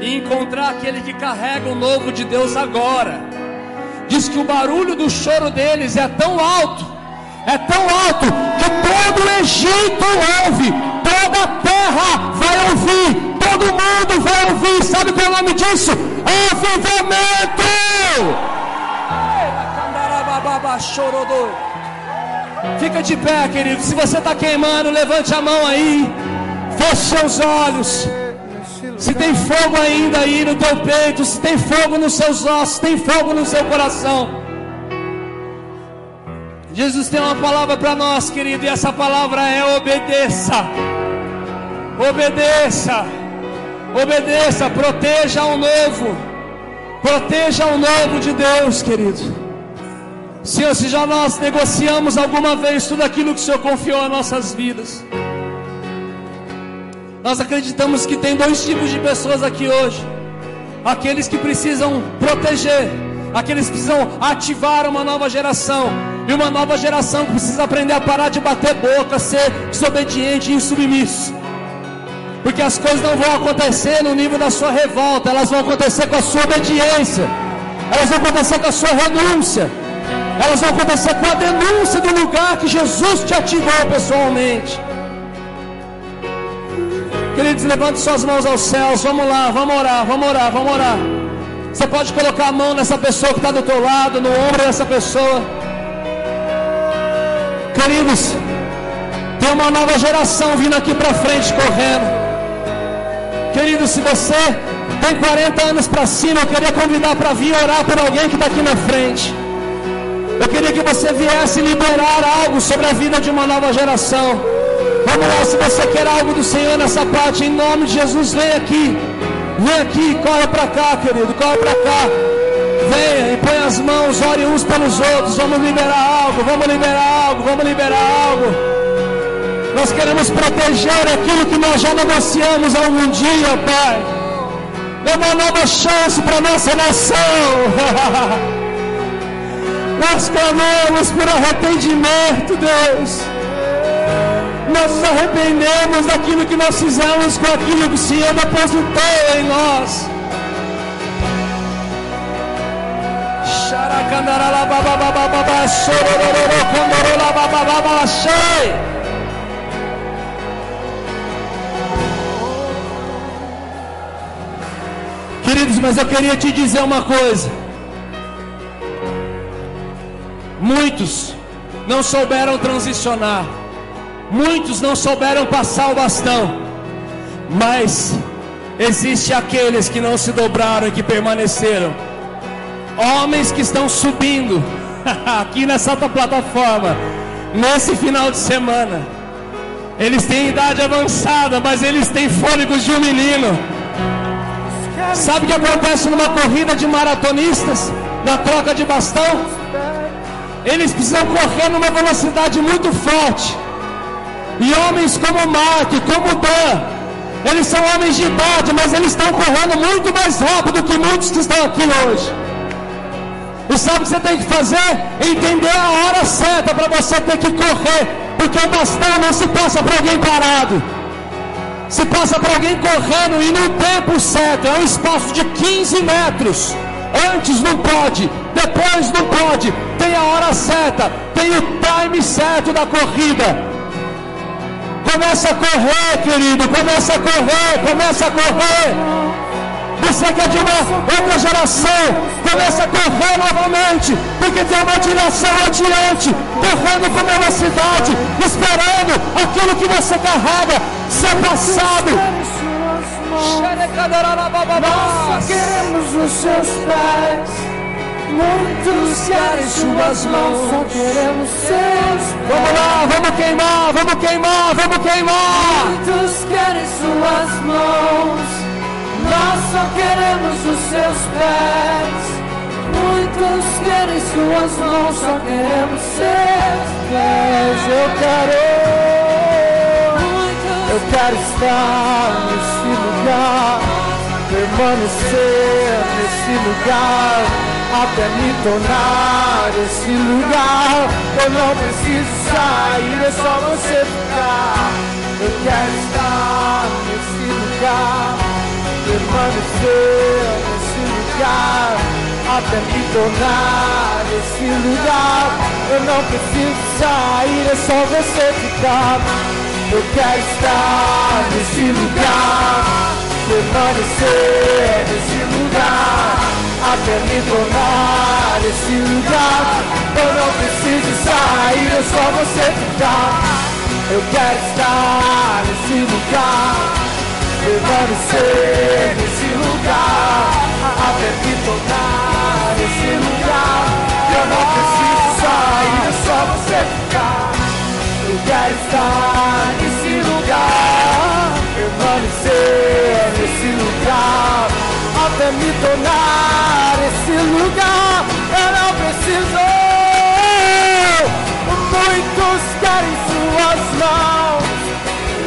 e encontrar aquele que carrega o novo de Deus agora, diz que o barulho do choro deles é tão alto, é tão alto que todo o Egito ouve, toda a terra vai ouvir, todo mundo vai ouvir. Sabe qual é o nome disso? Avivamento! Chorou Fica de pé, querido. Se você está queimando, levante a mão aí. Feche seus olhos. Se tem fogo ainda aí no teu peito, se tem fogo nos seus ossos, se tem fogo no seu coração. Jesus tem uma palavra para nós, querido, e essa palavra é obedeça. Obedeça. Obedeça, proteja o novo. Proteja o novo de Deus, querido. Senhor, se já nós negociamos alguma vez tudo aquilo que o Senhor confiou a nossas vidas, nós acreditamos que tem dois tipos de pessoas aqui hoje: aqueles que precisam proteger, aqueles que precisam ativar uma nova geração, e uma nova geração que precisa aprender a parar de bater boca, ser desobediente e insubmisso. Porque as coisas não vão acontecer no nível da sua revolta, elas vão acontecer com a sua obediência, elas vão acontecer com a sua renúncia elas vão acontecer com a denúncia do lugar que Jesus te ativou pessoalmente. Queridos, levante suas mãos aos céus. Vamos lá, vamos orar, vamos orar, vamos orar. Você pode colocar a mão nessa pessoa que está do teu lado, no ombro dessa pessoa. Queridos, Tem uma nova geração vindo aqui para frente correndo. Querido, se você tem 40 anos para cima, eu queria convidar para vir orar por alguém que está aqui na frente. Eu queria que você viesse liberar algo sobre a vida de uma nova geração. Vamos lá, se você quer algo do Senhor nessa parte, em nome de Jesus, vem aqui. Vem aqui, corre para cá, querido, corre para cá. Venha e põe as mãos, ore uns pelos outros. Vamos liberar algo, vamos liberar algo, vamos liberar algo. Nós queremos proteger aquilo que nós já negociamos algum dia, Pai. Dê uma nova chance para nossa nação. nós clamamos por arrependimento, Deus nós nos arrependemos daquilo que nós fizemos com aquilo que o Senhor depositou em nós. Queridos, mas eu queria te dizer uma coisa. Muitos não souberam transicionar. Muitos não souberam passar o bastão, mas existe aqueles que não se dobraram e que permaneceram. Homens que estão subindo aqui nessa plataforma nesse final de semana. Eles têm idade avançada, mas eles têm fôlegos de um menino. Sabe o que acontece numa corrida de maratonistas, na troca de bastão? Eles precisam correr numa velocidade muito forte. E homens como Mark, como Dan, eles são homens de idade, mas eles estão correndo muito mais rápido que muitos que estão aqui hoje. E sabe o que você tem que fazer? Entender a hora certa para você ter que correr, porque o bastão não se passa para alguém parado. Se passa para alguém correndo e no tempo certo, é um espaço de 15 metros. Antes não pode, depois não pode. Tem a hora certa, tem o time certo da corrida. Começa a correr, querido. Começa a correr, começa a correr. Você que é de uma outra geração, começa a correr novamente, porque tem uma direção adiante, correndo com velocidade, esperando aquilo que você carrega ser passado. Nós queremos os seus pés. Muitos querem suas mãos, só queremos seus pés. Vamos lá, vamos queimar, vamos queimar, vamos queimar. Muitos querem suas mãos, nós só queremos os seus pés. Muitos querem suas mãos, só queremos seus pés. Eu quero, eu quero estar nesse permanecer nesse lugar até me tornar esse lugar. Eu não preciso sair, é só você ficar. Eu quero estar nesse lugar, permanecer nesse lugar, até me tornar esse lugar. Eu não preciso sair, é só você ficar. Eu quero estar nesse lugar, permanecer nesse lugar até me tornar esse lugar. Eu não preciso sair, é só você ficar. Eu quero estar nesse lugar, permanecer nesse lugar, até me tornar esse lugar. Eu não preciso sair, é só você ficar. Eu quero estar nesse lugar, permanecer até me tornar esse lugar eu não preciso. Muitos querem suas mãos,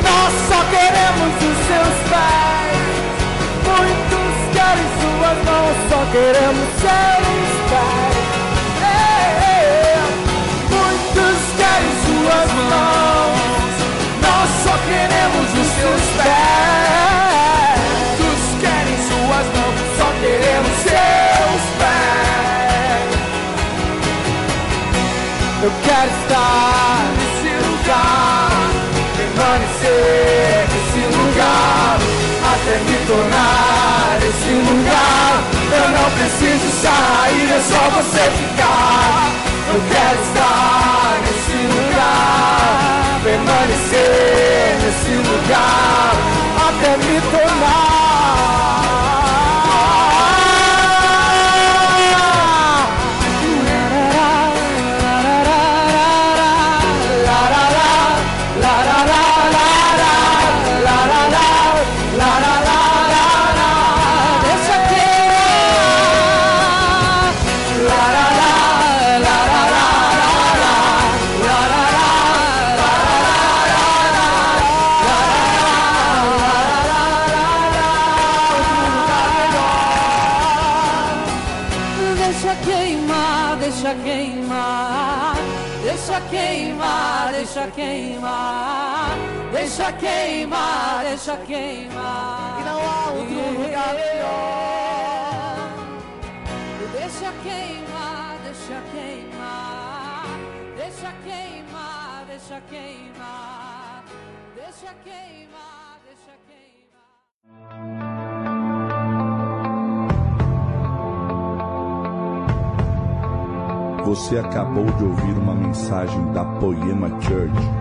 nós só queremos os seus pés. Muitos querem suas mãos, só queremos seus Quero estar nesse lugar, permanecer nesse lugar, até me tornar esse lugar. Eu não preciso sair, é só você ficar. Eu quero estar nesse lugar, permanecer. chegar até me tornar. Deixa queimar, deixa queimar. E não há outro lugar melhor. Deixa queimar, deixa queimar, deixa queimar, deixa queimar, deixa queimar, deixa queimar. Você acabou de ouvir uma mensagem da Poema Church.